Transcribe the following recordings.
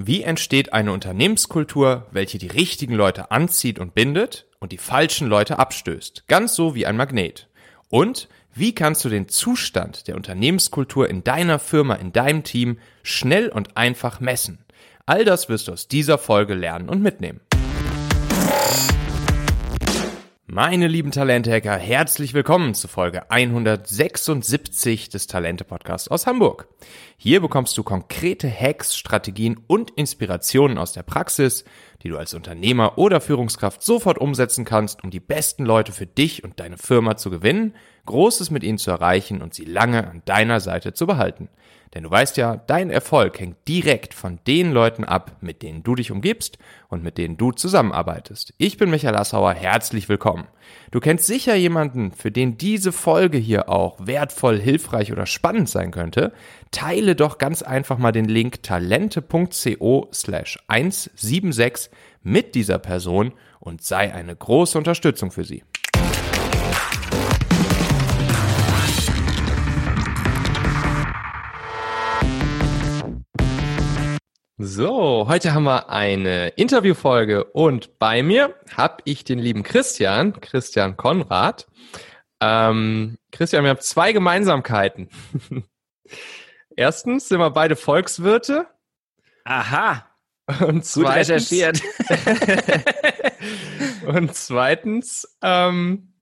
Wie entsteht eine Unternehmenskultur, welche die richtigen Leute anzieht und bindet und die falschen Leute abstößt? Ganz so wie ein Magnet. Und wie kannst du den Zustand der Unternehmenskultur in deiner Firma, in deinem Team schnell und einfach messen? All das wirst du aus dieser Folge lernen und mitnehmen. Meine lieben Talente-Hacker, herzlich willkommen zu Folge 176 des Talente-Podcasts aus Hamburg. Hier bekommst du konkrete Hacks, Strategien und Inspirationen aus der Praxis, die du als Unternehmer oder Führungskraft sofort umsetzen kannst, um die besten Leute für dich und deine Firma zu gewinnen, Großes mit ihnen zu erreichen und sie lange an deiner Seite zu behalten. Denn du weißt ja, dein Erfolg hängt direkt von den Leuten ab, mit denen du dich umgibst und mit denen du zusammenarbeitest. Ich bin Michael Assauer, herzlich willkommen. Du kennst sicher jemanden, für den diese Folge hier auch wertvoll, hilfreich oder spannend sein könnte. Teile doch ganz einfach mal den Link talente.co slash 176 mit dieser Person und sei eine große Unterstützung für sie. So, heute haben wir eine Interviewfolge und bei mir habe ich den lieben Christian, Christian Konrad. Ähm, Christian, wir haben zwei Gemeinsamkeiten. Erstens sind wir beide Volkswirte. Aha. Und zweitens, und zweitens ähm,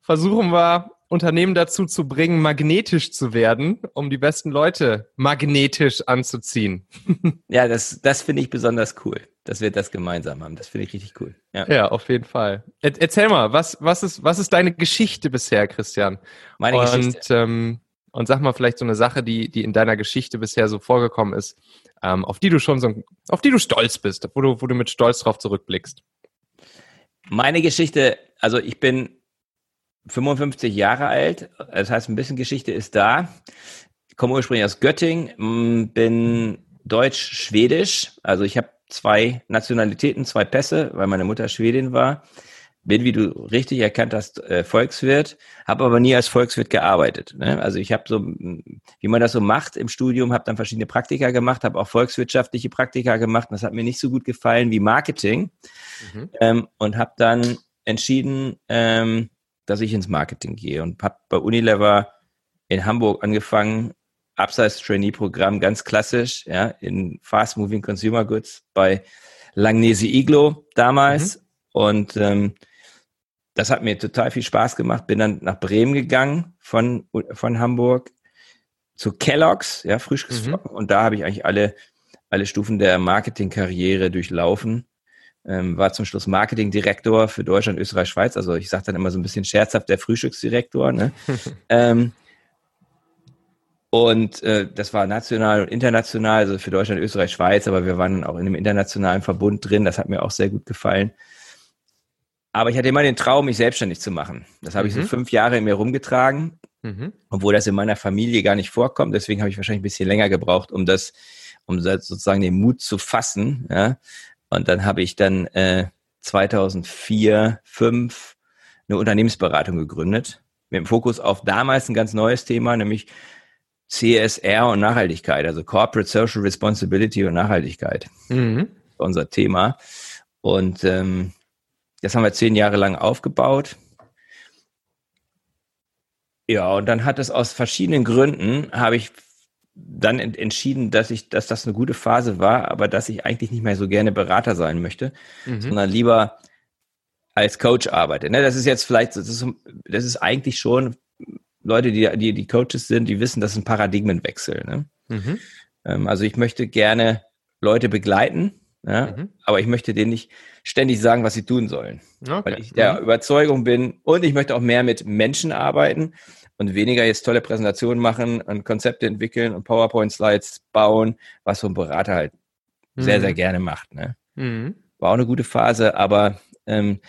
versuchen wir Unternehmen dazu zu bringen, magnetisch zu werden, um die besten Leute magnetisch anzuziehen. ja, das, das finde ich besonders cool, dass wir das gemeinsam haben. Das finde ich richtig cool. Ja, ja auf jeden Fall. Er, erzähl mal, was, was, ist, was ist deine Geschichte bisher, Christian? Meine und, Geschichte. Ähm, und sag mal vielleicht so eine Sache, die, die in deiner Geschichte bisher so vorgekommen ist, ähm, auf die du schon so, auf die du stolz bist, wo du, wo du mit Stolz drauf zurückblickst. Meine Geschichte, also ich bin 55 Jahre alt, das heißt, ein bisschen Geschichte ist da. Ich komme ursprünglich aus Göttingen, bin deutsch-schwedisch, also ich habe zwei Nationalitäten, zwei Pässe, weil meine Mutter Schwedin war. Bin, wie du richtig erkannt hast, äh, Volkswirt, habe aber nie als Volkswirt gearbeitet. Ne? Also ich habe so, wie man das so macht im Studium, habe dann verschiedene Praktika gemacht, habe auch volkswirtschaftliche Praktika gemacht. Das hat mir nicht so gut gefallen wie Marketing mhm. ähm, und habe dann entschieden, ähm, dass ich ins Marketing gehe und habe bei Unilever in Hamburg angefangen, abseits Trainee-Programm, ganz klassisch, ja, in Fast Moving Consumer Goods bei Langnese Iglo damals. Mhm. Und ähm, das hat mir total viel Spaß gemacht. Bin dann nach Bremen gegangen von, von Hamburg zu Kellogg's, ja, Frühstücksflocken. Mhm. Und da habe ich eigentlich alle, alle Stufen der Marketingkarriere durchlaufen ähm, war zum Schluss Marketingdirektor für Deutschland, Österreich, Schweiz. Also ich sage dann immer so ein bisschen scherzhaft der Frühstücksdirektor. Ne? ähm, und äh, das war national und international, also für Deutschland, Österreich, Schweiz, aber wir waren auch in einem internationalen Verbund drin. Das hat mir auch sehr gut gefallen. Aber ich hatte immer den Traum, mich selbstständig zu machen. Das habe mhm. ich so mhm. fünf Jahre in mir rumgetragen, mhm. obwohl das in meiner Familie gar nicht vorkommt. Deswegen habe ich wahrscheinlich ein bisschen länger gebraucht, um das, um sozusagen den Mut zu fassen. Ja? Und dann habe ich dann äh, 2004, 2005 eine Unternehmensberatung gegründet, mit dem Fokus auf damals ein ganz neues Thema, nämlich CSR und Nachhaltigkeit, also Corporate Social Responsibility und Nachhaltigkeit. Mhm. Unser Thema. Und ähm, das haben wir zehn Jahre lang aufgebaut. Ja, und dann hat es aus verschiedenen Gründen, habe ich dann entschieden, dass ich, dass das eine gute Phase war, aber dass ich eigentlich nicht mehr so gerne Berater sein möchte, mhm. sondern lieber als Coach arbeite. Ne, das ist jetzt vielleicht, das ist, das ist eigentlich schon Leute, die, die, die Coaches sind, die wissen, das ist ein Paradigmenwechsel. Ne? Mhm. Ähm, also ich möchte gerne Leute begleiten, ja, mhm. aber ich möchte denen nicht ständig sagen, was sie tun sollen. Okay. Weil ich der mhm. Überzeugung bin und ich möchte auch mehr mit Menschen arbeiten und weniger jetzt tolle Präsentationen machen und Konzepte entwickeln und PowerPoint-Slides bauen, was so ein Berater halt mhm. sehr, sehr gerne macht. Ne? Mhm. War auch eine gute Phase, aber ähm,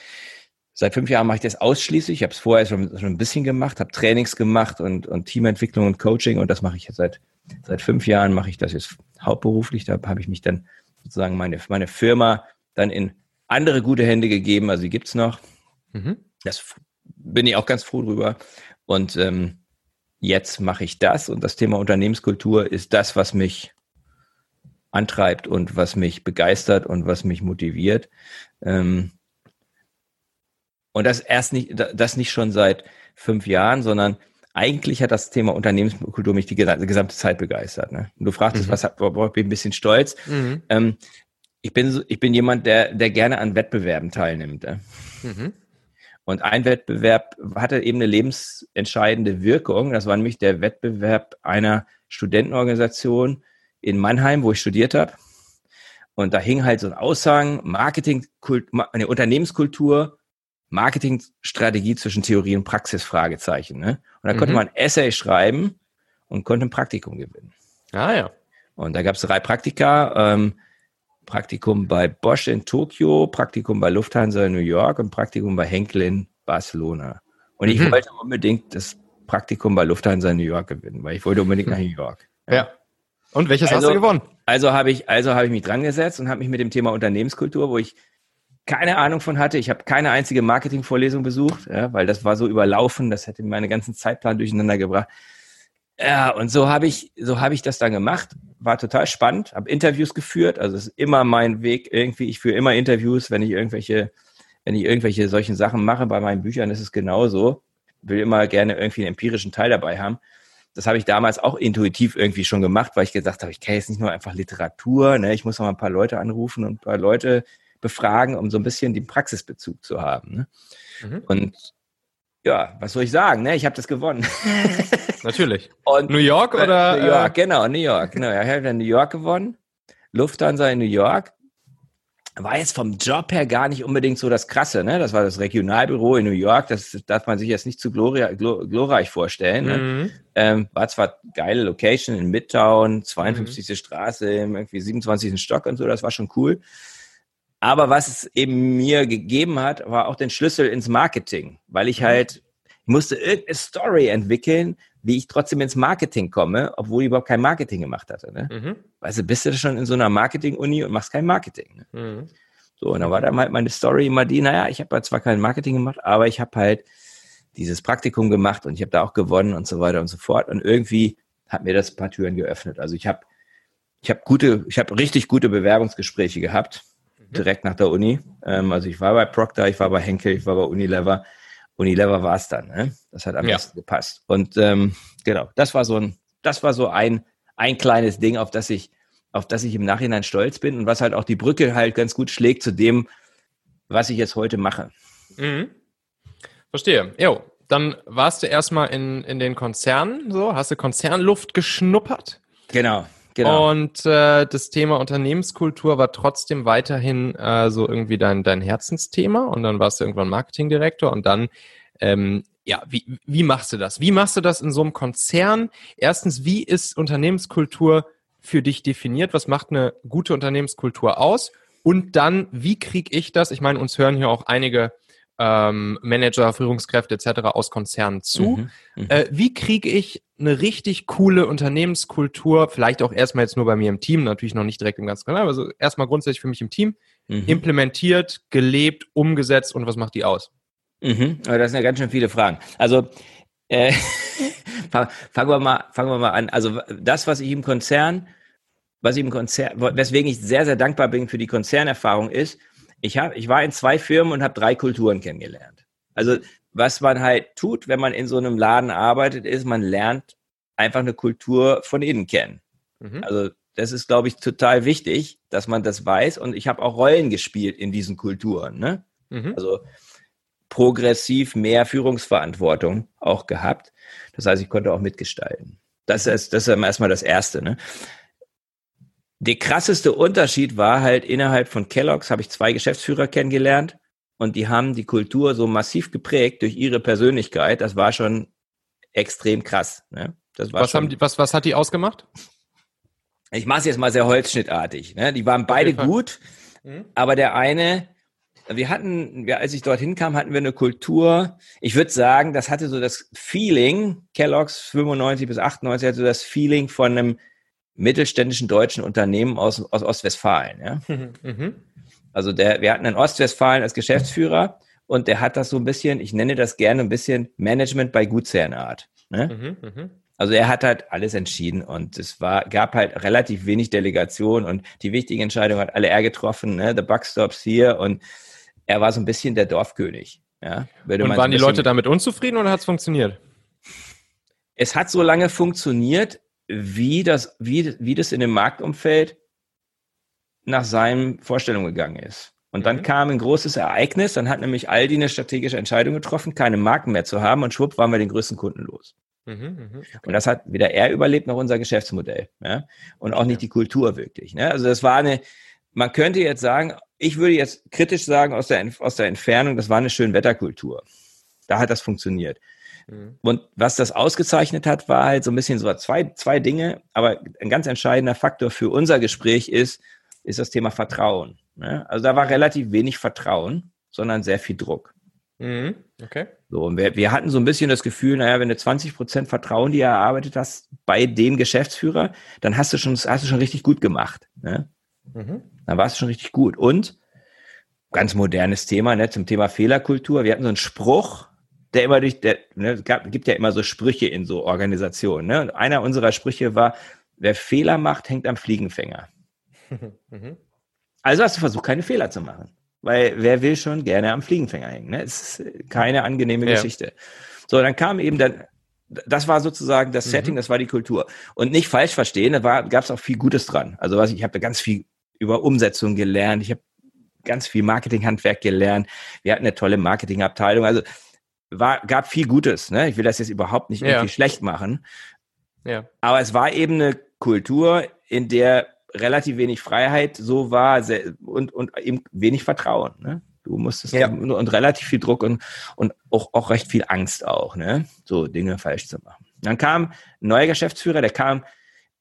seit fünf Jahren mache ich das ausschließlich. Ich habe es vorher schon, schon ein bisschen gemacht, habe Trainings gemacht und, und Teamentwicklung und Coaching und das mache ich jetzt seit, seit fünf Jahren, mache ich das jetzt hauptberuflich. Da habe ich mich dann sozusagen meine, meine Firma dann in andere gute Hände gegeben, also die gibt's noch. Mhm. Das bin ich auch ganz froh drüber. Und ähm, jetzt mache ich das und das Thema Unternehmenskultur ist das, was mich antreibt und was mich begeistert und was mich motiviert. Ähm, und das erst nicht, das nicht schon seit fünf Jahren, sondern eigentlich hat das Thema Unternehmenskultur mich die gesamte Zeit begeistert. Ne? Und du fragtest, mhm. was worauf bin ich ein bisschen stolz. Mhm. Ähm, ich bin ich bin jemand, der der gerne an Wettbewerben teilnimmt. Ne? Mhm. Und ein Wettbewerb hatte eben eine lebensentscheidende Wirkung. Das war nämlich der Wettbewerb einer Studentenorganisation in Mannheim, wo ich studiert habe. Und da hing halt so ein Aushang, Marketing, eine Unternehmenskultur, Marketingstrategie zwischen Theorie und Praxis, Fragezeichen. Ne? Und da mhm. konnte man ein Essay schreiben und konnte ein Praktikum gewinnen. Ah ja. Und da gab es drei Praktika. Ähm, Praktikum bei Bosch in Tokio, Praktikum bei Lufthansa in New York und Praktikum bei Henkel in Barcelona. Und ich mhm. wollte unbedingt das Praktikum bei Lufthansa in New York gewinnen, weil ich wollte unbedingt nach New York. Ja. Und welches also, hast du gewonnen? Also habe ich, also habe ich mich dran gesetzt und habe mich mit dem Thema Unternehmenskultur, wo ich keine Ahnung von hatte. Ich habe keine einzige Marketingvorlesung besucht, ja, weil das war so überlaufen, das hätte meine ganzen Zeitplan durcheinander gebracht. Ja, und so habe ich, so habe ich das dann gemacht. War total spannend, habe Interviews geführt. Also es ist immer mein Weg irgendwie. Ich führe immer Interviews, wenn ich irgendwelche, wenn ich irgendwelche solchen Sachen mache. Bei meinen Büchern ist es genauso. Will immer gerne irgendwie einen empirischen Teil dabei haben. Das habe ich damals auch intuitiv irgendwie schon gemacht, weil ich gesagt habe, ich kenne jetzt nicht nur einfach Literatur, ne? ich muss noch mal ein paar Leute anrufen und ein paar Leute befragen, um so ein bisschen den Praxisbezug zu haben. Ne? Mhm. Und ja, was soll ich sagen? Ne? Ich habe das gewonnen. Natürlich. Und New York oder? New York, äh? genau, New York. Genau, ich habe New York gewonnen. Lufthansa in New York. War jetzt vom Job her gar nicht unbedingt so das Krasse, ne? Das war das Regionalbüro in New York. Das darf man sich jetzt nicht zu gloria, glor, glorreich vorstellen. Ne? Mhm. Ähm, war zwar geile Location in Midtown, 52. Mhm. Straße, im irgendwie 27. Stock und so. Das war schon cool. Aber was es eben mir gegeben hat, war auch den Schlüssel ins Marketing, weil ich mhm. halt, ich musste irgendeine Story entwickeln, wie ich trotzdem ins Marketing komme, obwohl ich überhaupt kein Marketing gemacht hatte. Ne? Mhm. Weißt du, bist du schon in so einer Marketing-Uni und machst kein Marketing. Ne? Mhm. So, und dann war dann halt meine Story immer die, naja, ich habe halt zwar kein Marketing gemacht, aber ich habe halt dieses Praktikum gemacht und ich habe da auch gewonnen und so weiter und so fort. Und irgendwie hat mir das ein paar Türen geöffnet. Also ich habe ich habe gute, ich habe richtig gute Bewerbungsgespräche gehabt direkt nach der Uni. Ähm, also ich war bei Procter, ich war bei Henkel, ich war bei Unilever. Unilever war es dann. Ne? Das hat am ja. besten gepasst. Und ähm, genau, das war so ein, das war so ein, ein kleines Ding, auf das ich, auf das ich im Nachhinein stolz bin und was halt auch die Brücke halt ganz gut schlägt zu dem, was ich jetzt heute mache. Mhm. Verstehe. Jo, dann warst du erstmal in, in den Konzernen, so, hast du Konzernluft geschnuppert? Genau. Genau. Und äh, das Thema Unternehmenskultur war trotzdem weiterhin äh, so irgendwie dein, dein Herzensthema. Und dann warst du irgendwann Marketingdirektor und dann, ähm, ja, wie, wie machst du das? Wie machst du das in so einem Konzern? Erstens, wie ist Unternehmenskultur für dich definiert? Was macht eine gute Unternehmenskultur aus? Und dann, wie kriege ich das? Ich meine, uns hören hier auch einige ähm, Manager, Führungskräfte etc. aus Konzernen zu. Mhm, mhm, äh, wie kriege ich eine richtig coole Unternehmenskultur, vielleicht auch erstmal jetzt nur bei mir im Team, natürlich noch nicht direkt im ganzen Kanal, also erstmal grundsätzlich für mich im Team, mhm. implementiert, gelebt, umgesetzt und was macht die aus? Mhm. Das sind ja ganz schön viele Fragen. Also äh, fangen wir mal, fangen wir mal an. Also das, was ich im Konzern, was ich im Konzern, weswegen ich sehr, sehr dankbar bin für die Konzernerfahrung ist, ich, hab, ich war in zwei Firmen und habe drei Kulturen kennengelernt. Also was man halt tut, wenn man in so einem Laden arbeitet, ist, man lernt einfach eine Kultur von innen kennen. Mhm. Also das ist, glaube ich, total wichtig, dass man das weiß. Und ich habe auch Rollen gespielt in diesen Kulturen. Ne? Mhm. Also progressiv mehr Führungsverantwortung auch gehabt. Das heißt, ich konnte auch mitgestalten. Das ist, das ist erstmal das Erste. Ne? Der krasseste Unterschied war halt innerhalb von Kellogg's habe ich zwei Geschäftsführer kennengelernt und die haben die Kultur so massiv geprägt durch ihre Persönlichkeit. Das war schon extrem krass. Ne? Das war was, schon, haben die, was, was hat die ausgemacht? Ich mache es jetzt mal sehr holzschnittartig. Ne? Die waren beide gut, mhm. aber der eine, wir hatten, ja, als ich dorthin kam, hatten wir eine Kultur. Ich würde sagen, das hatte so das Feeling, Kellogg's 95 bis 98 hatte so das Feeling von einem mittelständischen deutschen Unternehmen aus, aus Ostwestfalen. Ja? Mhm. Also der, wir hatten einen Ostwestfalen als Geschäftsführer und der hat das so ein bisschen, ich nenne das gerne ein bisschen Management bei Gutsherrenart. Ne? Mhm, mh. Also er hat halt alles entschieden und es war, gab halt relativ wenig Delegation und die wichtigen Entscheidungen hat alle er getroffen, ne? The Buck stops hier und er war so ein bisschen der Dorfkönig. Ja? Würde und waren so die Leute damit unzufrieden oder hat es funktioniert? Es hat so lange funktioniert, wie das, wie, wie das in dem Marktumfeld nach seinen Vorstellungen gegangen ist. Und dann mhm. kam ein großes Ereignis, dann hat nämlich Aldi eine strategische Entscheidung getroffen, keine Marken mehr zu haben und schwupp waren wir den größten Kunden los. Mhm, mh, okay. Und das hat weder er überlebt noch unser Geschäftsmodell. Ja? Und auch nicht die Kultur wirklich. Ne? Also das war eine, man könnte jetzt sagen, ich würde jetzt kritisch sagen aus der, aus der Entfernung, das war eine schöne Wetterkultur. Da hat das funktioniert. Mhm. Und was das ausgezeichnet hat, war halt so ein bisschen so zwei, zwei Dinge, aber ein ganz entscheidender Faktor für unser Gespräch ist, ist das Thema Vertrauen. Ne? Also da war relativ wenig Vertrauen, sondern sehr viel Druck. Mhm. Okay. So, und wir, wir hatten so ein bisschen das Gefühl, naja, wenn du 20 Prozent Vertrauen dir erarbeitet hast bei dem Geschäftsführer, dann hast du schon, hast du schon richtig gut gemacht. Ne? Mhm. Dann war es schon richtig gut. Und ganz modernes Thema, ne, zum Thema Fehlerkultur. Wir hatten so einen Spruch, der immer durch, der, ne, es gab, gibt ja immer so Sprüche in so Organisationen. Ne? Und einer unserer Sprüche war, wer Fehler macht, hängt am Fliegenfänger. Mhm. Also hast du versucht, keine Fehler zu machen. Weil wer will schon gerne am Fliegenfänger hängen? Ne? Es ist keine angenehme ja. Geschichte. So, dann kam eben dann, das war sozusagen das mhm. Setting, das war die Kultur. Und nicht falsch verstehen, da gab es auch viel Gutes dran. Also was ich, ich habe da ganz viel über Umsetzung gelernt, ich habe ganz viel Marketinghandwerk gelernt, wir hatten eine tolle Marketingabteilung, also war, gab viel Gutes. Ne? Ich will das jetzt überhaupt nicht irgendwie ja. schlecht machen. Ja. Aber es war eben eine Kultur, in der relativ wenig Freiheit so war sehr, und, und eben wenig Vertrauen. Ne? Du musstest ja. und, und relativ viel Druck und, und auch, auch recht viel Angst auch, ne? so Dinge falsch zu machen. Dann kam ein neuer Geschäftsführer, der kam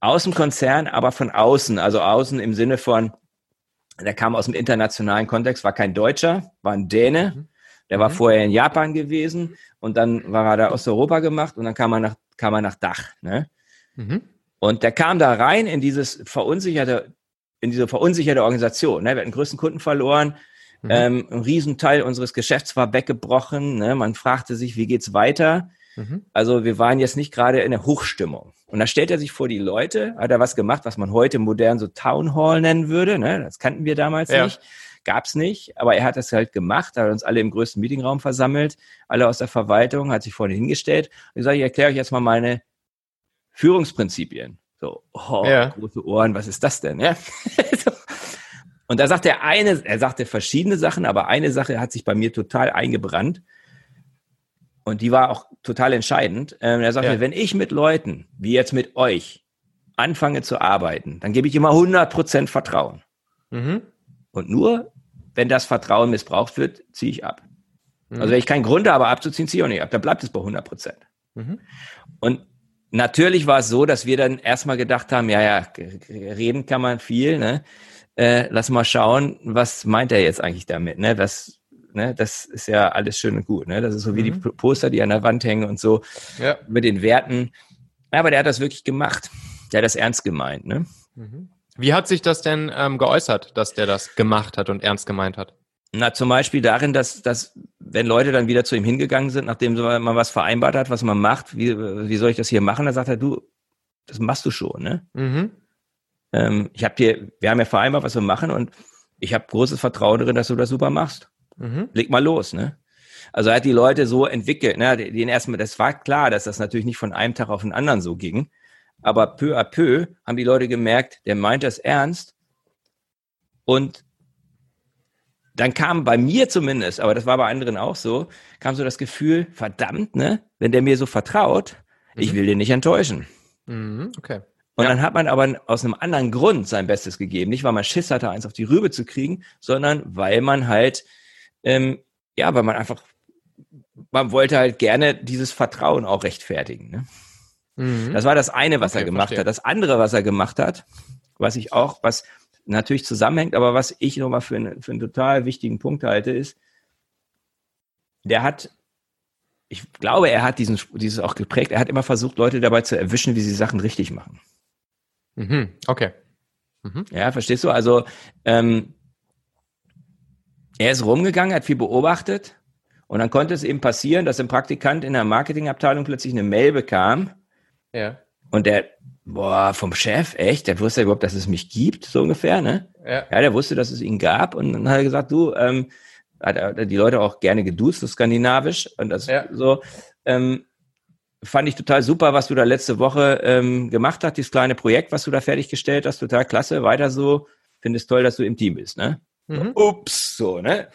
aus dem Konzern, aber von außen, also außen im Sinne von, der kam aus dem internationalen Kontext, war kein Deutscher, war ein Däne. Mhm. Der war mhm. vorher in Japan gewesen und dann war er da Osteuropa gemacht und dann kam er nach, kam er nach Dach. Ne? Mhm. Und der kam da rein in dieses verunsicherte, in diese verunsicherte Organisation. Ne? Wir hatten den größten Kunden verloren. Mhm. Ähm, ein Riesenteil unseres Geschäfts war weggebrochen. Ne? Man fragte sich, wie geht's weiter? Mhm. Also wir waren jetzt nicht gerade in der Hochstimmung. Und da stellt er sich vor die Leute, hat er was gemacht, was man heute modern so Town Hall nennen würde. Ne? Das kannten wir damals ja. nicht, gab's nicht, aber er hat das halt gemacht, hat uns alle im größten Meetingraum versammelt, alle aus der Verwaltung, hat sich vorne hingestellt und gesagt, ich erkläre euch jetzt mal meine Führungsprinzipien. So, oh, ja. große Ohren, was ist das denn? Ja? Und da sagt er eine, er sagte verschiedene Sachen, aber eine Sache hat sich bei mir total eingebrannt. Und die war auch total entscheidend. Ähm, er sagte, ja. wenn ich mit Leuten, wie jetzt mit euch, anfange zu arbeiten, dann gebe ich immer 100% Vertrauen. Mhm. Und nur, wenn das Vertrauen missbraucht wird, ziehe ich ab. Mhm. Also wenn ich keinen Grund habe abzuziehen, ziehe ich auch nicht ab. Dann bleibt es bei 100%. Mhm. Und natürlich war es so, dass wir dann erstmal gedacht haben, ja, ja, reden kann man viel, ne? Äh, lass mal schauen, was meint er jetzt eigentlich damit, ne? Was, ne? Das ist ja alles schön und gut, ne? Das ist so wie mhm. die Poster, die an der Wand hängen und so ja. mit den Werten. Aber der hat das wirklich gemacht. Der hat das ernst gemeint, ne? Mhm. Wie hat sich das denn ähm, geäußert, dass der das gemacht hat und ernst gemeint hat? Na, zum Beispiel darin, dass, dass wenn Leute dann wieder zu ihm hingegangen sind, nachdem man was vereinbart hat, was man macht, wie, wie soll ich das hier machen? Dann sagt er, du, das machst du schon, ne? Mhm. Ähm, ich habe dir, wir haben ja vereinbart, was wir machen und ich habe großes Vertrauen darin, dass du das super machst. Mhm. Leg mal los, ne? Also er hat die Leute so entwickelt, ne? Den erstmal, das war klar, dass das natürlich nicht von einem Tag auf den anderen so ging. Aber peu à peu haben die Leute gemerkt, der meint das ernst. Und dann kam bei mir zumindest, aber das war bei anderen auch so, kam so das Gefühl, verdammt, ne, wenn der mir so vertraut, mhm. ich will den nicht enttäuschen. Mhm, okay. Und ja. dann hat man aber aus einem anderen Grund sein Bestes gegeben. Nicht, weil man Schiss hatte, eins auf die Rübe zu kriegen, sondern weil man halt, ähm, ja, weil man einfach, man wollte halt gerne dieses Vertrauen auch rechtfertigen. Ne? Mhm. Das war das eine, was okay, er gemacht verstehe. hat. Das andere, was er gemacht hat, was ich auch, was natürlich zusammenhängt, aber was ich nochmal für, einen, für einen total wichtigen Punkt halte, ist, der hat, ich glaube, er hat diesen, dieses auch geprägt, er hat immer versucht, Leute dabei zu erwischen, wie sie Sachen richtig machen. Mhm, okay. Mhm. Ja, verstehst du? Also, ähm, er ist rumgegangen, hat viel beobachtet und dann konnte es eben passieren, dass ein Praktikant in der Marketingabteilung plötzlich eine Mail bekam, Ja. Und der, boah, vom Chef, echt, der wusste ja überhaupt, dass es mich gibt, so ungefähr, ne? Ja. Ja, der wusste, dass es ihn gab und dann hat er gesagt, du, ähm, hat er die Leute auch gerne geduzt, so skandinavisch und das ja. so. Ähm, fand ich total super, was du da letzte Woche ähm, gemacht hast, dieses kleine Projekt, was du da fertiggestellt hast, total klasse, weiter so. Finde es toll, dass du im Team bist, ne? Mhm. Ups, so, ne?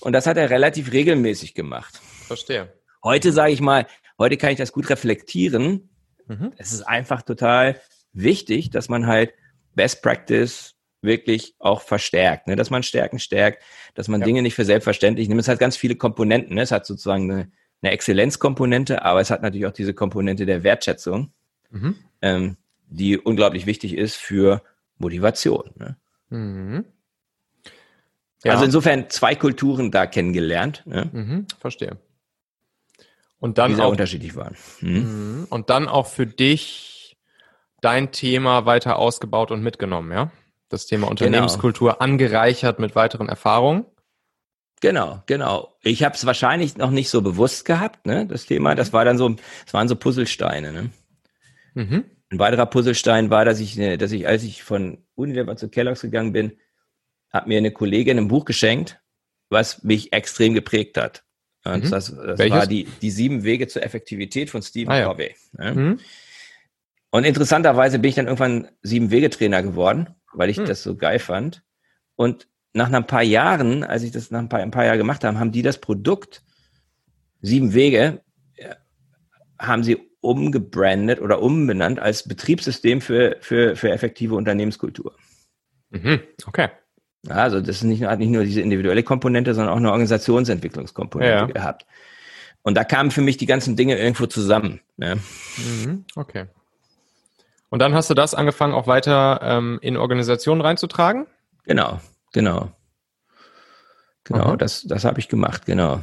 Und das hat er relativ regelmäßig gemacht. Verstehe. Heute sage ich mal, heute kann ich das gut reflektieren. Mhm. Es ist einfach total wichtig, dass man halt Best Practice wirklich auch verstärkt, ne? dass man Stärken stärkt, dass man ja. Dinge nicht für selbstverständlich nimmt. Es hat ganz viele Komponenten. Ne? Es hat sozusagen eine, eine Exzellenzkomponente, aber es hat natürlich auch diese Komponente der Wertschätzung, mhm. ähm, die unglaublich wichtig ist für Motivation. Ne? Mhm. Ja. Also insofern zwei Kulturen da kennengelernt. Ne? Mhm, verstehe. Und dann die sehr auch, unterschiedlich waren. Mhm. mhm. Und dann auch für dich dein Thema weiter ausgebaut und mitgenommen, ja? Das Thema genau. Unternehmenskultur genau. angereichert mit weiteren Erfahrungen. Genau, genau. Ich habe es wahrscheinlich noch nicht so bewusst gehabt, ne? Das Thema, das war dann so, das waren so Puzzlesteine. Ne? Mhm. Ein weiterer Puzzlestein war, dass ich, dass ich, als ich von Unilever zu Kellogg's gegangen bin, hat mir eine Kollegin ein Buch geschenkt, was mich extrem geprägt hat. Und mhm. das, das war die, die sieben Wege zur Effektivität von Stephen ah, ja. Covey. Ne? Mhm. Und interessanterweise bin ich dann irgendwann sieben Wege-Trainer geworden, weil ich mhm. das so geil fand. Und nach ein paar Jahren, als ich das nach ein paar, ein paar Jahren gemacht habe, haben die das Produkt sieben Wege, haben sie umgebrandet oder umbenannt als Betriebssystem für, für, für effektive Unternehmenskultur. Mhm. Okay. Also das ist nicht, hat nicht nur diese individuelle Komponente, sondern auch eine Organisationsentwicklungskomponente ja. gehabt. Und da kamen für mich die ganzen Dinge irgendwo zusammen. Mhm, okay. Und dann hast du das angefangen, auch weiter ähm, in Organisationen reinzutragen? Genau, genau. Genau, Aha. das, das habe ich gemacht, genau.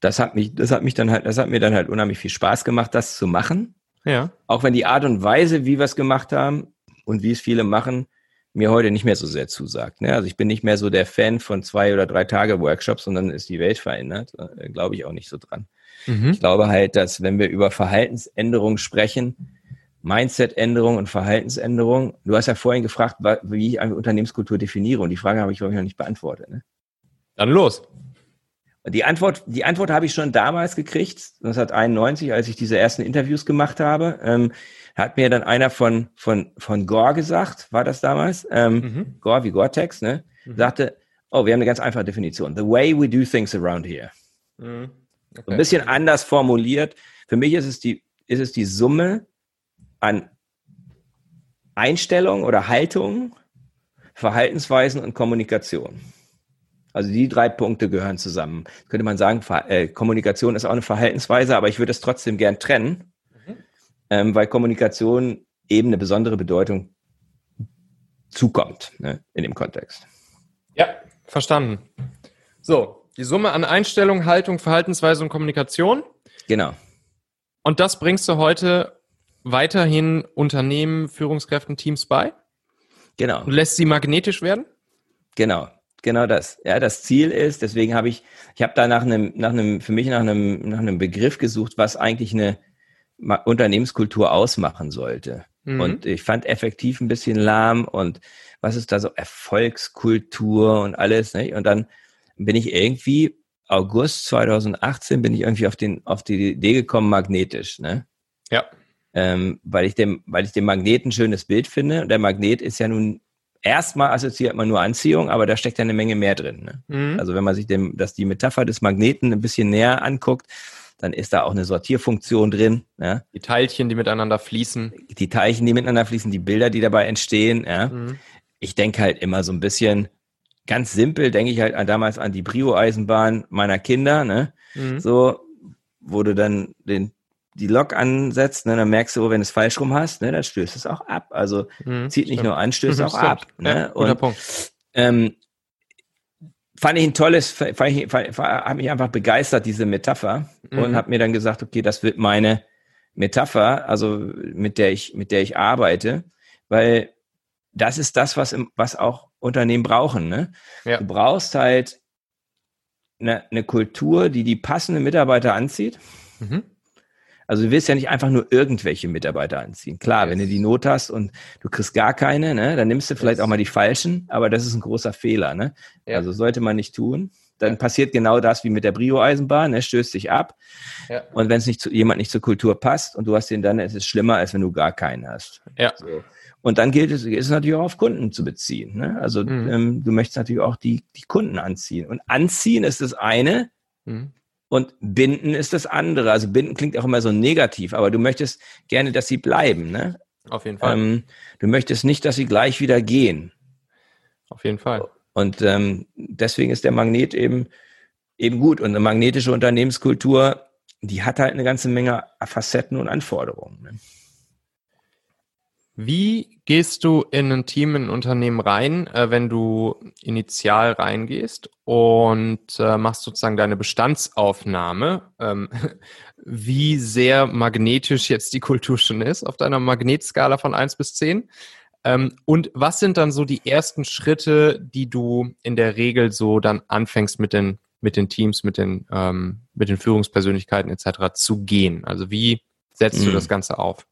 Das hat mich, das hat mich dann halt, das hat mir dann halt unheimlich viel Spaß gemacht, das zu machen. Ja. Auch wenn die Art und Weise, wie wir es gemacht haben und wie es viele machen, mir heute nicht mehr so sehr zusagt. Ne? Also ich bin nicht mehr so der Fan von zwei oder drei Tage Workshops und dann ist die Welt verändert. Äh, Glaube ich auch nicht so dran. Mhm. Ich glaube halt, dass wenn wir über Verhaltensänderungen sprechen, Mindset-Änderung und Verhaltensänderung, du hast ja vorhin gefragt, wie ich eine Unternehmenskultur definiere und die Frage habe ich, glaube ich, noch nicht beantwortet. Ne? Dann los. Die Antwort, die Antwort habe ich schon damals gekriegt, 1991, als ich diese ersten Interviews gemacht habe. Ähm, hat mir dann einer von, von, von Gore gesagt, war das damals? Ähm, mhm. Gore wie Gore-Tex, ne? Mhm. Sagte, oh, wir haben eine ganz einfache Definition. The way we do things around here. Mhm. Okay. Ein bisschen anders formuliert. Für mich ist es die, ist es die Summe an Einstellung oder Haltung, Verhaltensweisen und Kommunikation. Also die drei Punkte gehören zusammen. Könnte man sagen, äh, Kommunikation ist auch eine Verhaltensweise, aber ich würde es trotzdem gern trennen, ähm, weil Kommunikation eben eine besondere Bedeutung zukommt ne, in dem Kontext. Ja, verstanden. So, die Summe an Einstellung, Haltung, Verhaltensweise und Kommunikation. Genau. Und das bringst du heute weiterhin Unternehmen, Führungskräften, Teams bei? Genau. Du lässt sie magnetisch werden? Genau. Genau das. Ja, das Ziel ist, deswegen habe ich, ich habe da nach einem, nach einem, für mich nach einem, nach einem Begriff gesucht, was eigentlich eine, Unternehmenskultur ausmachen sollte. Mhm. Und ich fand effektiv ein bisschen lahm und was ist da so Erfolgskultur und alles. Ne? Und dann bin ich irgendwie August 2018 bin ich irgendwie auf den auf die Idee gekommen magnetisch. Ne? Ja. Ähm, weil ich dem weil ich dem Magnet ein schönes Bild finde. Und der Magnet ist ja nun erstmal assoziiert man nur Anziehung, aber da steckt ja eine Menge mehr drin. Ne? Mhm. Also wenn man sich dem, dass die Metapher des Magneten ein bisschen näher anguckt, dann ist da auch eine Sortierfunktion drin. Ja. Die Teilchen, die miteinander fließen. Die Teilchen, die miteinander fließen, die Bilder, die dabei entstehen. Ja. Mhm. Ich denke halt immer so ein bisschen, ganz simpel, denke ich halt an, damals an die Brio-Eisenbahn meiner Kinder, ne? Mhm. So, wo du dann den, die Lok ansetzt, ne, dann merkst du, wenn du es falsch rum hast, ne, dann stößt es auch ab. Also mhm, zieht nicht nur an, stößt mhm, auch stimmt. ab. Ne? Ja, guter Und, Punkt. Ähm, fand ich ein tolles, fand ich, fand, hat mich einfach begeistert, diese Metapher. Mhm. Und habe mir dann gesagt, okay, das wird meine Metapher, also mit der ich, mit der ich arbeite, weil das ist das, was, im, was auch Unternehmen brauchen. Ne? Ja. Du brauchst halt eine, eine Kultur, die die passenden Mitarbeiter anzieht, mhm. Also du willst ja nicht einfach nur irgendwelche Mitarbeiter anziehen. Klar, yes. wenn du die Not hast und du kriegst gar keine, ne, dann nimmst du vielleicht yes. auch mal die falschen, aber das ist ein großer Fehler. Ne? Ja. Also sollte man nicht tun. Dann ja. passiert genau das wie mit der Brio-Eisenbahn, ne, stößt dich ab. Ja. Und wenn es nicht zu, jemand nicht zur Kultur passt und du hast den dann, ist es schlimmer, als wenn du gar keinen hast. Ja. So. Und dann gilt es, ist es natürlich auch auf Kunden zu beziehen. Ne? Also mhm. ähm, du möchtest natürlich auch die, die Kunden anziehen. Und anziehen ist das eine, mhm. Und binden ist das andere. Also binden klingt auch immer so negativ, aber du möchtest gerne, dass sie bleiben. Ne? Auf jeden Fall. Ähm, du möchtest nicht, dass sie gleich wieder gehen. Auf jeden Fall. Und ähm, deswegen ist der Magnet eben, eben gut. Und eine magnetische Unternehmenskultur, die hat halt eine ganze Menge Facetten und Anforderungen. Ne? Wie gehst du in ein Team, in ein Unternehmen rein, äh, wenn du initial reingehst und äh, machst sozusagen deine Bestandsaufnahme, ähm, wie sehr magnetisch jetzt die Kultur schon ist auf deiner Magnetskala von eins bis zehn? Ähm, und was sind dann so die ersten Schritte, die du in der Regel so dann anfängst mit den, mit den Teams, mit den, ähm, mit den Führungspersönlichkeiten etc. zu gehen? Also wie setzt mhm. du das Ganze auf?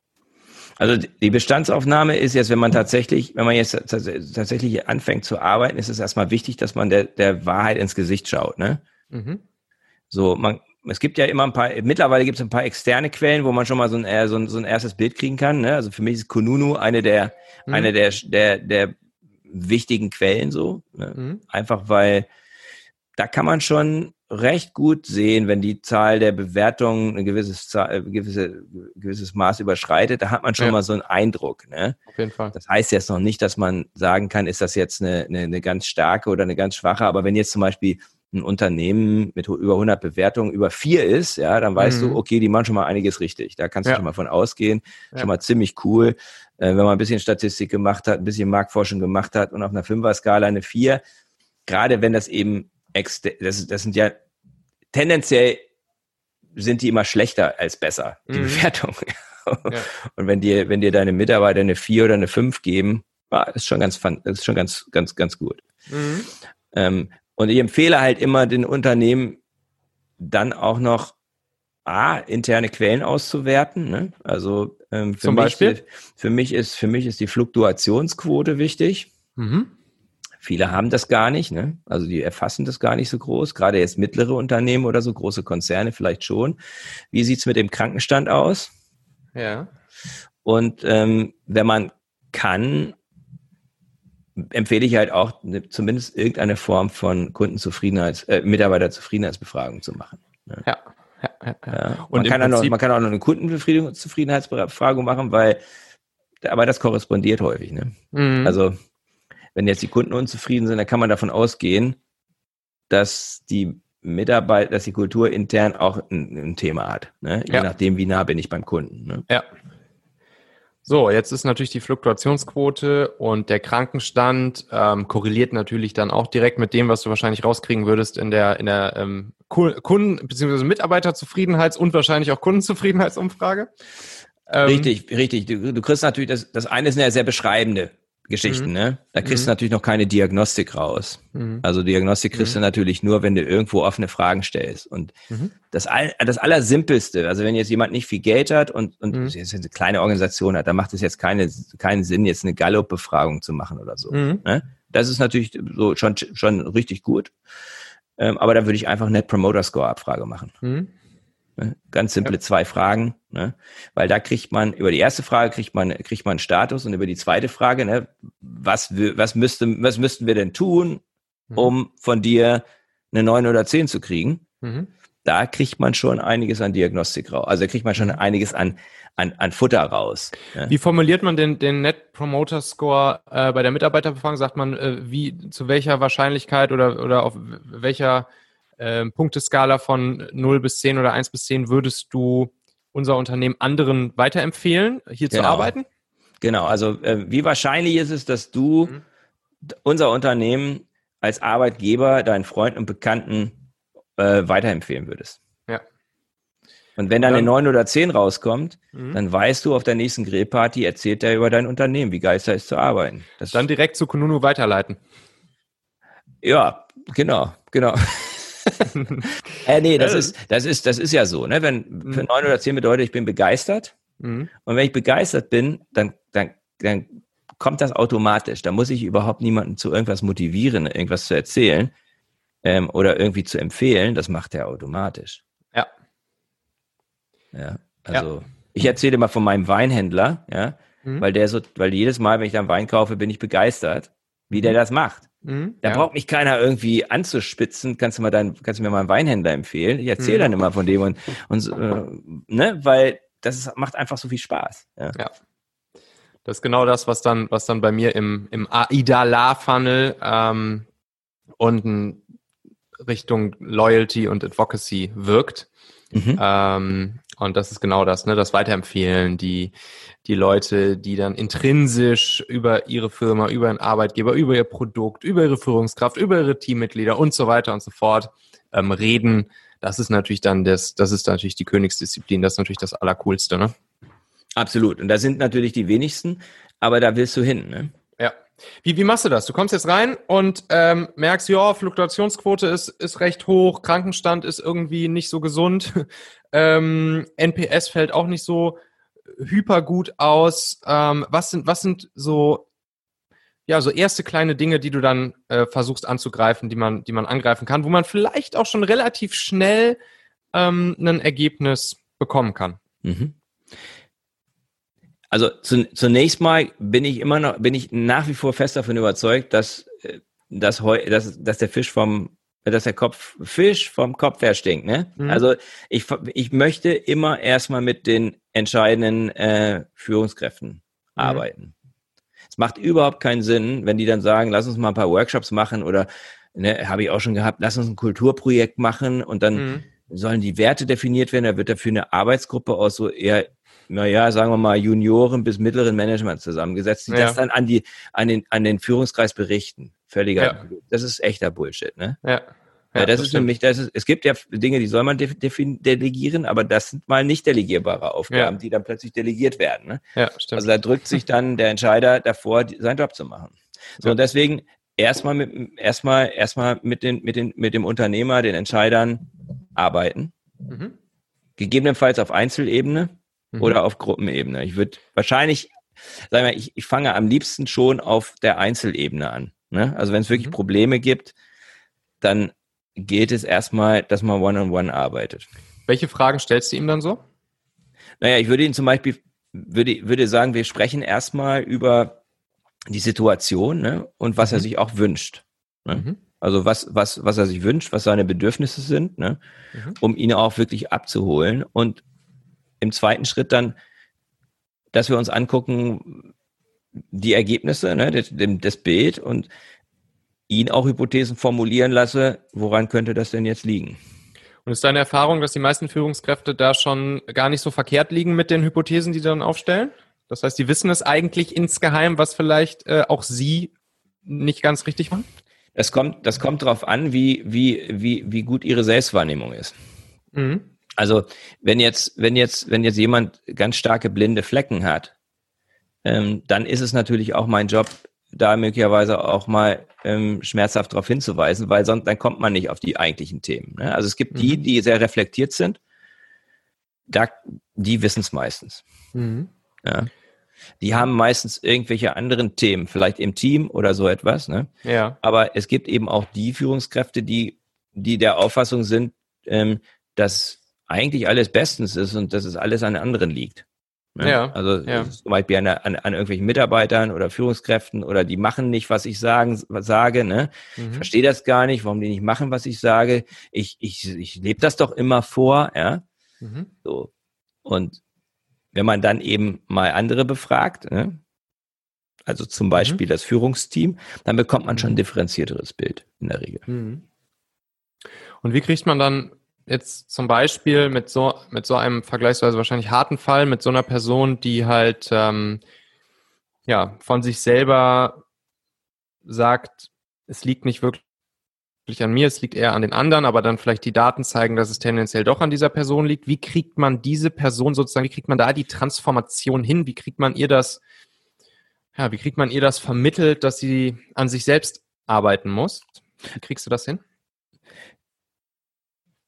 Also die Bestandsaufnahme ist jetzt, wenn man tatsächlich, wenn man jetzt tatsächlich anfängt zu arbeiten, ist es erstmal wichtig, dass man der, der Wahrheit ins Gesicht schaut. Ne? Mhm. So, man, es gibt ja immer ein paar, mittlerweile gibt es ein paar externe Quellen, wo man schon mal so ein, so ein, so ein erstes Bild kriegen kann. Ne? Also für mich ist Kununu eine der, mhm. eine der, der, der wichtigen Quellen so. Ne? Mhm. Einfach weil da kann man schon recht gut sehen, wenn die Zahl der Bewertungen ein gewisses, Zahl, äh, gewisse, gewisses Maß überschreitet, da hat man schon ja. mal so einen Eindruck. Ne? Auf jeden Fall. Das heißt jetzt noch nicht, dass man sagen kann, ist das jetzt eine, eine, eine ganz starke oder eine ganz schwache, aber wenn jetzt zum Beispiel ein Unternehmen mit über 100 Bewertungen über vier ist, ja, dann weißt mhm. du, okay, die machen schon mal einiges richtig. Da kannst du ja. schon mal von ausgehen. Ja. Schon mal ziemlich cool. Äh, wenn man ein bisschen Statistik gemacht hat, ein bisschen Marktforschung gemacht hat und auf einer Fünfer-Skala eine vier, gerade wenn das eben das, das sind ja tendenziell sind die immer schlechter als besser, die mhm. Bewertung. Ja. Und wenn dir, wenn dir deine Mitarbeiter eine vier oder eine fünf geben, ah, ist schon ganz, ist schon ganz, ganz, ganz gut. Mhm. Ähm, und ich empfehle halt immer den Unternehmen dann auch noch A, interne Quellen auszuwerten. Ne? Also ähm, für Zum mich, Beispiel? Für mich ist, für mich ist die Fluktuationsquote wichtig. Mhm. Viele haben das gar nicht, ne? Also die erfassen das gar nicht so groß. Gerade jetzt mittlere Unternehmen oder so, große Konzerne vielleicht schon. Wie sieht's mit dem Krankenstand aus? Ja. Und ähm, wenn man kann, empfehle ich halt auch ne, zumindest irgendeine Form von Kundenzufriedenheits, äh, Mitarbeiterzufriedenheitsbefragung zu machen. Ne? Ja. Ja, ja, ja. Und man, kann noch, man kann auch noch eine Kundenzufriedenheitsbefragung machen, weil, aber das korrespondiert häufig. Ne? Mhm. Also wenn jetzt die Kunden unzufrieden sind, dann kann man davon ausgehen, dass die Mitarbeiter, dass die Kultur intern auch ein, ein Thema hat. Ne? Je ja. nachdem, wie nah bin ich beim Kunden. Ne? Ja. So, jetzt ist natürlich die Fluktuationsquote und der Krankenstand ähm, korreliert natürlich dann auch direkt mit dem, was du wahrscheinlich rauskriegen würdest in der in der ähm, Kunden- bzw. Mitarbeiterzufriedenheits- und wahrscheinlich auch Kundenzufriedenheitsumfrage. Ähm, richtig, richtig. Du, du kriegst natürlich, das, das eine ist eine sehr beschreibende Geschichten, mhm. ne? Da kriegst mhm. du natürlich noch keine Diagnostik raus. Mhm. Also Diagnostik kriegst du mhm. natürlich nur, wenn du irgendwo offene Fragen stellst. Und mhm. das, All, das Allersimpelste, also wenn jetzt jemand nicht viel Geld hat und, und mhm. jetzt eine kleine Organisation hat, dann macht es jetzt keine, keinen Sinn, jetzt eine Gallup-Befragung zu machen oder so. Ne? Das ist natürlich so schon, schon richtig gut. Ähm, aber da würde ich einfach Net Promoter Score Abfrage machen. Ne? Ganz simple ja. zwei Fragen, ne? weil da kriegt man, über die erste Frage kriegt man, kriegt man einen Status und über die zweite Frage, ne, was, was, müsste, was müssten wir denn tun, mhm. um von dir eine neun oder zehn zu kriegen? Mhm. Da kriegt man schon einiges an Diagnostik raus. Also da kriegt man schon mhm. einiges an, an, an Futter raus. Ne? Wie formuliert man den, den Net Promoter Score äh, bei der Mitarbeiterbefragung? Sagt man, äh, wie, zu welcher Wahrscheinlichkeit oder, oder auf welcher äh, Punkteskala von 0 bis 10 oder 1 bis 10 würdest du unser Unternehmen anderen weiterempfehlen, hier genau. zu arbeiten? Genau, also äh, wie wahrscheinlich ist es, dass du mhm. unser Unternehmen als Arbeitgeber deinen Freunden und Bekannten äh, weiterempfehlen würdest? Ja. Und wenn dann, eine 9 oder 10 rauskommt, mhm. dann weißt du, auf der nächsten Grillparty erzählt er über dein Unternehmen, wie geil es ist zu arbeiten. Das dann direkt zu Kununu weiterleiten. Ja, genau, genau. äh, nee, das ist, das ist, das ist ja so, ne? Wenn für Mhm. neun oder zehn bedeutet, ich bin begeistert. Mhm. Und wenn ich begeistert bin, dann, dann, dann kommt das automatisch. Da muss ich überhaupt niemanden zu irgendwas motivieren, irgendwas zu erzählen ähm, oder irgendwie zu empfehlen. Das macht er automatisch. Ja. Ja. Also ich erzähle mal von meinem Weinhändler, ja, Mhm. weil der so, weil jedes Mal, wenn ich dann Wein kaufe, bin ich begeistert, wie der das macht. Mhm. Da ja. braucht mich keiner irgendwie anzuspitzen. Kannst du mal dein, kannst du mir mal einen Weinhändler empfehlen? Ich erzähle Mhm. dann immer von dem und, und äh, ne, weil das ist, macht einfach so viel Spaß. Ja. Das ist genau das, was dann, was dann bei mir im, im AIDA-La-Funnel ähm, unten Richtung Loyalty und Advocacy wirkt. Mhm. Ähm, und das ist genau das, ne, das Weiterempfehlen, die, die Leute, die dann intrinsisch über ihre Firma, über ihren Arbeitgeber, über ihr Produkt, über ihre Führungskraft, über ihre Teammitglieder und so weiter und so fort ähm, reden. Das ist natürlich dann das, das ist natürlich die Königsdisziplin, das ist natürlich das Allercoolste, ne? Absolut. Und da sind natürlich die wenigsten, aber da willst du hin. Ne? Ja. Wie, wie machst du das? Du kommst jetzt rein und ähm, merkst, ja, Fluktuationsquote ist, ist recht hoch, Krankenstand ist irgendwie nicht so gesund, ähm, NPS fällt auch nicht so hyper gut aus. Ähm, was sind, was sind so, ja, so erste kleine Dinge, die du dann äh, versuchst anzugreifen, die man, die man angreifen kann, wo man vielleicht auch schon relativ schnell ähm, ein Ergebnis bekommen kann? Mhm. Also zu, zunächst mal bin ich immer noch, bin ich nach wie vor fest davon überzeugt, dass, äh, dass, heu, dass, dass der Fisch vom, dass der Kopf, Fisch vom Kopf her stinkt, ne? Mhm. Also ich, ich möchte immer erstmal mit den entscheidenden äh, Führungskräften arbeiten. Es macht überhaupt keinen Sinn, wenn die dann sagen, lass uns mal ein paar Workshops machen oder ne, habe ich auch schon gehabt, lass uns ein Kulturprojekt machen und dann Mhm. sollen die Werte definiert werden, da wird dafür eine Arbeitsgruppe aus so eher, naja, sagen wir mal, Junioren bis mittleren Management zusammengesetzt, die Ja. das dann an die, an den, an den Führungskreis berichten. Völliger, Ja. das ist echter Bullshit, ne? Ja. Ja, das, ist stimmt. nämlich, das ist, es gibt ja Dinge, die soll man defin- delegieren, aber das sind mal nicht delegierbare Aufgaben, Ja. die dann plötzlich delegiert werden. Ne? Ja, stimmt. Also da drückt sich dann der Entscheider davor, die, seinen Job zu machen. So, Ja. und deswegen erstmal mit, erstmal, erstmal mit den, mit den, mit dem Unternehmer, den Entscheidern arbeiten. mhm. Gegebenenfalls auf Einzelebene Mhm. oder auf Gruppenebene. Ich würde wahrscheinlich, sagen wir, ich, ich fange am liebsten schon auf der Einzelebene an. Ne? Also wenn es wirklich Mhm. Probleme gibt, dann geht es erstmal, dass man one-on-one arbeitet. Welche Fragen stellst du ihm dann so? Naja, ich würde ihn zum Beispiel, würde, würde sagen, wir sprechen erstmal über die Situation ne? und was er Mhm. sich auch wünscht. Ne? Mhm. Also was, was, was er sich wünscht, was seine Bedürfnisse sind, ne? Mhm. um ihn auch wirklich abzuholen. Und im zweiten Schritt dann, dass wir uns angucken, die Ergebnisse, ne, das, das Bild und ihn auch Hypothesen formulieren lasse, woran könnte das denn jetzt liegen? Und ist deine Erfahrung, dass die meisten Führungskräfte da schon gar nicht so verkehrt liegen mit den Hypothesen, die sie dann aufstellen? Das heißt, die wissen es eigentlich insgeheim, was vielleicht äh, auch sie nicht ganz richtig machen? Das kommt, das kommt darauf an, wie, wie, wie, wie gut ihre Selbstwahrnehmung ist. Mhm. Also wenn jetzt, wenn jetzt, wenn jetzt jemand ganz starke blinde Flecken hat, ähm, dann ist es natürlich auch mein Job, da möglicherweise auch mal ähm, schmerzhaft darauf hinzuweisen, weil sonst dann kommt man nicht auf die eigentlichen Themen. Ne? Also es gibt die, Mhm. die sehr reflektiert sind, da, die wissen es meistens. Mhm. Ja. Die haben meistens irgendwelche anderen Themen, vielleicht im Team oder so etwas. Ne? Ja. Aber es gibt eben auch die Führungskräfte, die, die der Auffassung sind, ähm, dass eigentlich alles bestens ist und dass es alles an anderen liegt. Ne? Ja, Also ja. zum Beispiel an, an, an irgendwelchen Mitarbeitern oder Führungskräften oder die machen nicht, was ich sagen, was sage. Ne? Ich Mhm. verstehe das gar nicht, warum die nicht machen, was ich sage. Ich, ich, ich lebe das doch immer vor. Ja? Mhm. So. Und wenn man dann eben mal andere befragt, ne? also zum Beispiel das Führungsteam, dann bekommt man schon ein Mhm. differenzierteres Bild in der Regel. Mhm. Und wie kriegt man dann jetzt zum Beispiel mit so, mit so einem vergleichsweise wahrscheinlich harten Fall, mit so einer Person, die halt ähm, ja von sich selber sagt, es liegt nicht wirklich an mir, es liegt eher an den anderen, aber dann vielleicht die Daten zeigen, dass es tendenziell doch an dieser Person liegt. Wie kriegt man diese Person sozusagen, wie kriegt man da die Transformation hin? Wie kriegt man ihr das, ja, wie kriegt man ihr das vermittelt, dass sie an sich selbst arbeiten muss? Wie kriegst du das hin?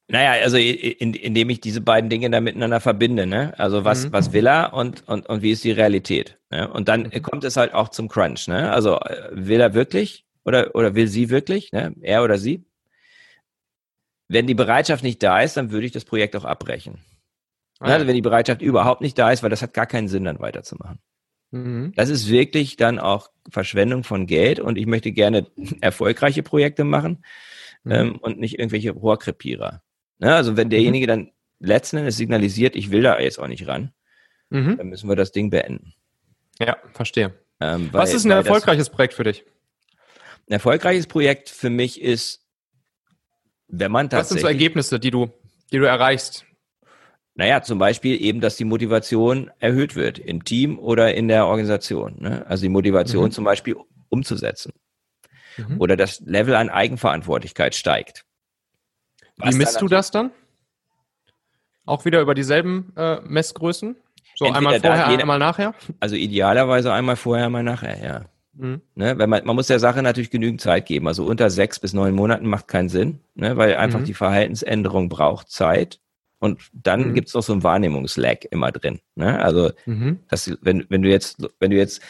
Naja, also in, indem ich diese beiden Dinge da miteinander verbinde, ne? Also was, mhm. was will er und, und, und wie ist die Realität? Ne? Und dann mhm. kommt es halt auch zum Crunch, ne? Also äh, will er wirklich oder, oder will sie wirklich, ne? Er oder sie? Wenn die Bereitschaft nicht da ist, dann würde ich das Projekt auch abbrechen. Ah, also wenn die Bereitschaft überhaupt nicht da ist, weil das hat gar keinen Sinn, dann weiterzumachen. Mhm. Das ist wirklich dann auch Verschwendung von Geld und ich möchte gerne erfolgreiche Projekte machen mhm. ähm, und nicht irgendwelche Rohrkrepierer. Ne? Also wenn derjenige mhm. dann letzten Endes signalisiert, ich will da jetzt auch nicht ran, mhm. dann müssen wir das Ding beenden. Ja, verstehe. Ähm, weil, Was ist ein erfolgreiches das, Projekt für dich? Ein erfolgreiches Projekt für mich ist, wenn man tatsächlich. Was sind so Ergebnisse, die du, die du erreichst? Naja, zum Beispiel eben, dass die Motivation erhöht wird im Team oder in der Organisation. Ne? Also die Motivation mhm. zum Beispiel umzusetzen. Mhm. Oder das Level an Eigenverantwortlichkeit steigt. Wie misst du das dann? Auch wieder über dieselben äh, Messgrößen? So Entweder einmal vorher, jeder, einmal nachher? Also idealerweise einmal vorher, einmal nachher, ja. Mhm. Ne, wenn man, man muss der Sache natürlich genügend Zeit geben. Also unter sechs bis neun Monaten macht keinen Sinn, ne, weil einfach mhm. die Verhaltensänderung braucht Zeit. Und dann mhm. gibt es noch so ein Wahrnehmungslag immer drin. Ne? Also, mhm. dass, wenn, wenn du jetzt, wenn du jetzt,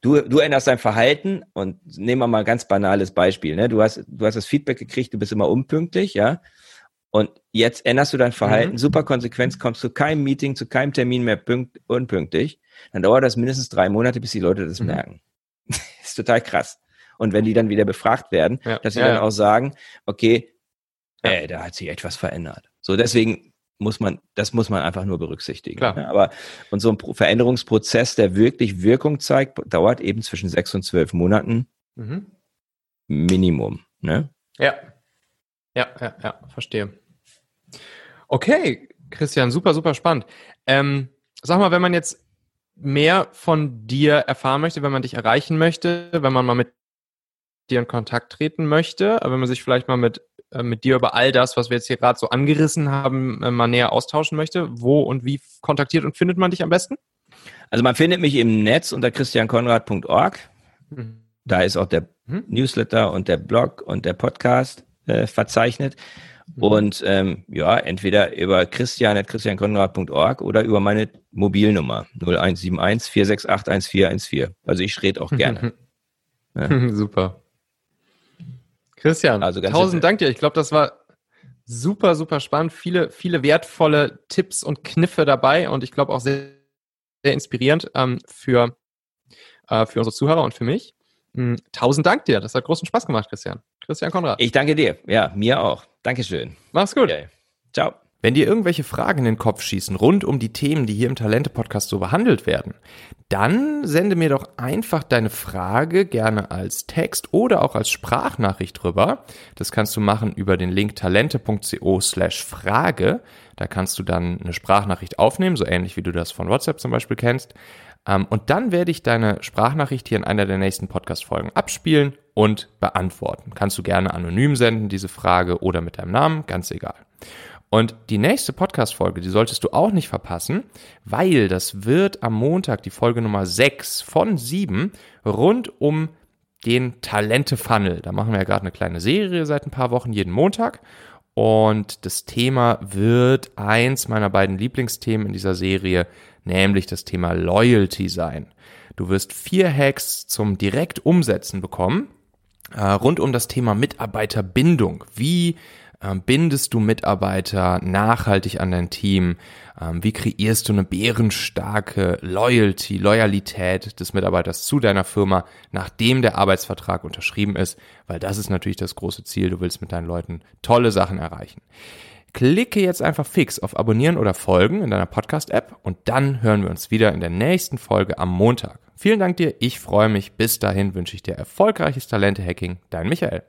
du, du änderst dein Verhalten und nehmen wir mal ein ganz banales Beispiel. Ne? Du hast, du hast das Feedback gekriegt, du bist immer unpünktlich, ja. Und jetzt änderst du dein Verhalten, mhm. super Konsequenz, kommst zu keinem Meeting, zu keinem Termin mehr pünkt, unpünktlich, dann dauert das mindestens drei Monate, bis die Leute das mhm. merken. ist total krass. Und wenn die dann wieder befragt werden, ja. dass sie ja, dann ja. auch sagen, okay, äh, da hat sich etwas verändert. So, deswegen muss man, das muss man einfach nur berücksichtigen. Klar. Aber und so ein Veränderungsprozess, der wirklich Wirkung zeigt, dauert eben zwischen sechs und zwölf Monaten mhm. Minimum. Ne? Ja. Ja, ja, ja, verstehe. Okay, Christian, super, super spannend. Ähm, sag mal, wenn man jetzt mehr von dir erfahren möchte, wenn man dich erreichen möchte, wenn man mal mit dir in Kontakt treten möchte, wenn man sich vielleicht mal mit, äh, mit dir über all das, was wir jetzt hier gerade so angerissen haben, äh, mal näher austauschen möchte, wo und wie kontaktiert und findet man dich am besten? Also man findet mich im Netz unter christiankonrad.org. Mhm. Da ist auch der mhm. Newsletter und der Blog und der Podcast äh, verzeichnet. Mhm. Und ähm, ja, entweder über christian.christiankonrad.org oder über meine Mobilnummer 0171 468 1414. Also ich rede auch gerne. ja. Super. Christian, also tausend Dank dir. Ich glaube, das war super, super spannend. Viele, viele wertvolle Tipps und Kniffe dabei und ich glaube auch sehr, sehr inspirierend ähm, für, äh, für unsere Zuhörer und für mich. Mhm. Tausend Dank dir. Das hat großen Spaß gemacht, Christian. Christian Konrad. Ich danke dir. Ja, mir auch. Dankeschön. Mach's gut. Okay. Ciao. Wenn dir irgendwelche Fragen in den Kopf schießen rund um die Themen, die hier im Talente-Podcast so behandelt werden, dann sende mir doch einfach deine Frage gerne als Text oder auch als Sprachnachricht rüber. Das kannst du machen über den Link talente.co slash Frage. Da kannst du dann eine Sprachnachricht aufnehmen, so ähnlich wie du das von WhatsApp zum Beispiel kennst. Ähm, und dann werde ich deine Sprachnachricht hier in einer der nächsten Podcast-Folgen abspielen und beantworten. Kannst du gerne anonym senden, diese Frage, oder mit deinem Namen, ganz egal. Und die nächste Podcast-Folge, die solltest du auch nicht verpassen, weil das wird am Montag die Folge Nummer 6 von 7 rund um den Talente-Funnel. Da machen wir ja gerade eine kleine Serie seit ein paar Wochen jeden Montag. Und das Thema wird eins meiner beiden Lieblingsthemen in dieser Serie, nämlich das Thema Loyalty sein. Du wirst vier Hacks zum direkt Umsetzen bekommen, äh, rund um das Thema Mitarbeiterbindung. Wie ähm, bindest du Mitarbeiter nachhaltig an dein Team? Ähm, wie kreierst du eine bärenstarke Loyalty, Loyalität des Mitarbeiters zu deiner Firma, nachdem der Arbeitsvertrag unterschrieben ist? Weil das ist natürlich das große Ziel. Du willst mit deinen Leuten tolle Sachen erreichen. Klicke jetzt einfach fix auf Abonnieren oder Folgen in deiner Podcast-App und dann hören wir uns wieder in der nächsten Folge am Montag. Vielen Dank dir, ich freue mich. Bis dahin wünsche ich dir erfolgreiches Talente-Hacking. Dein Michael.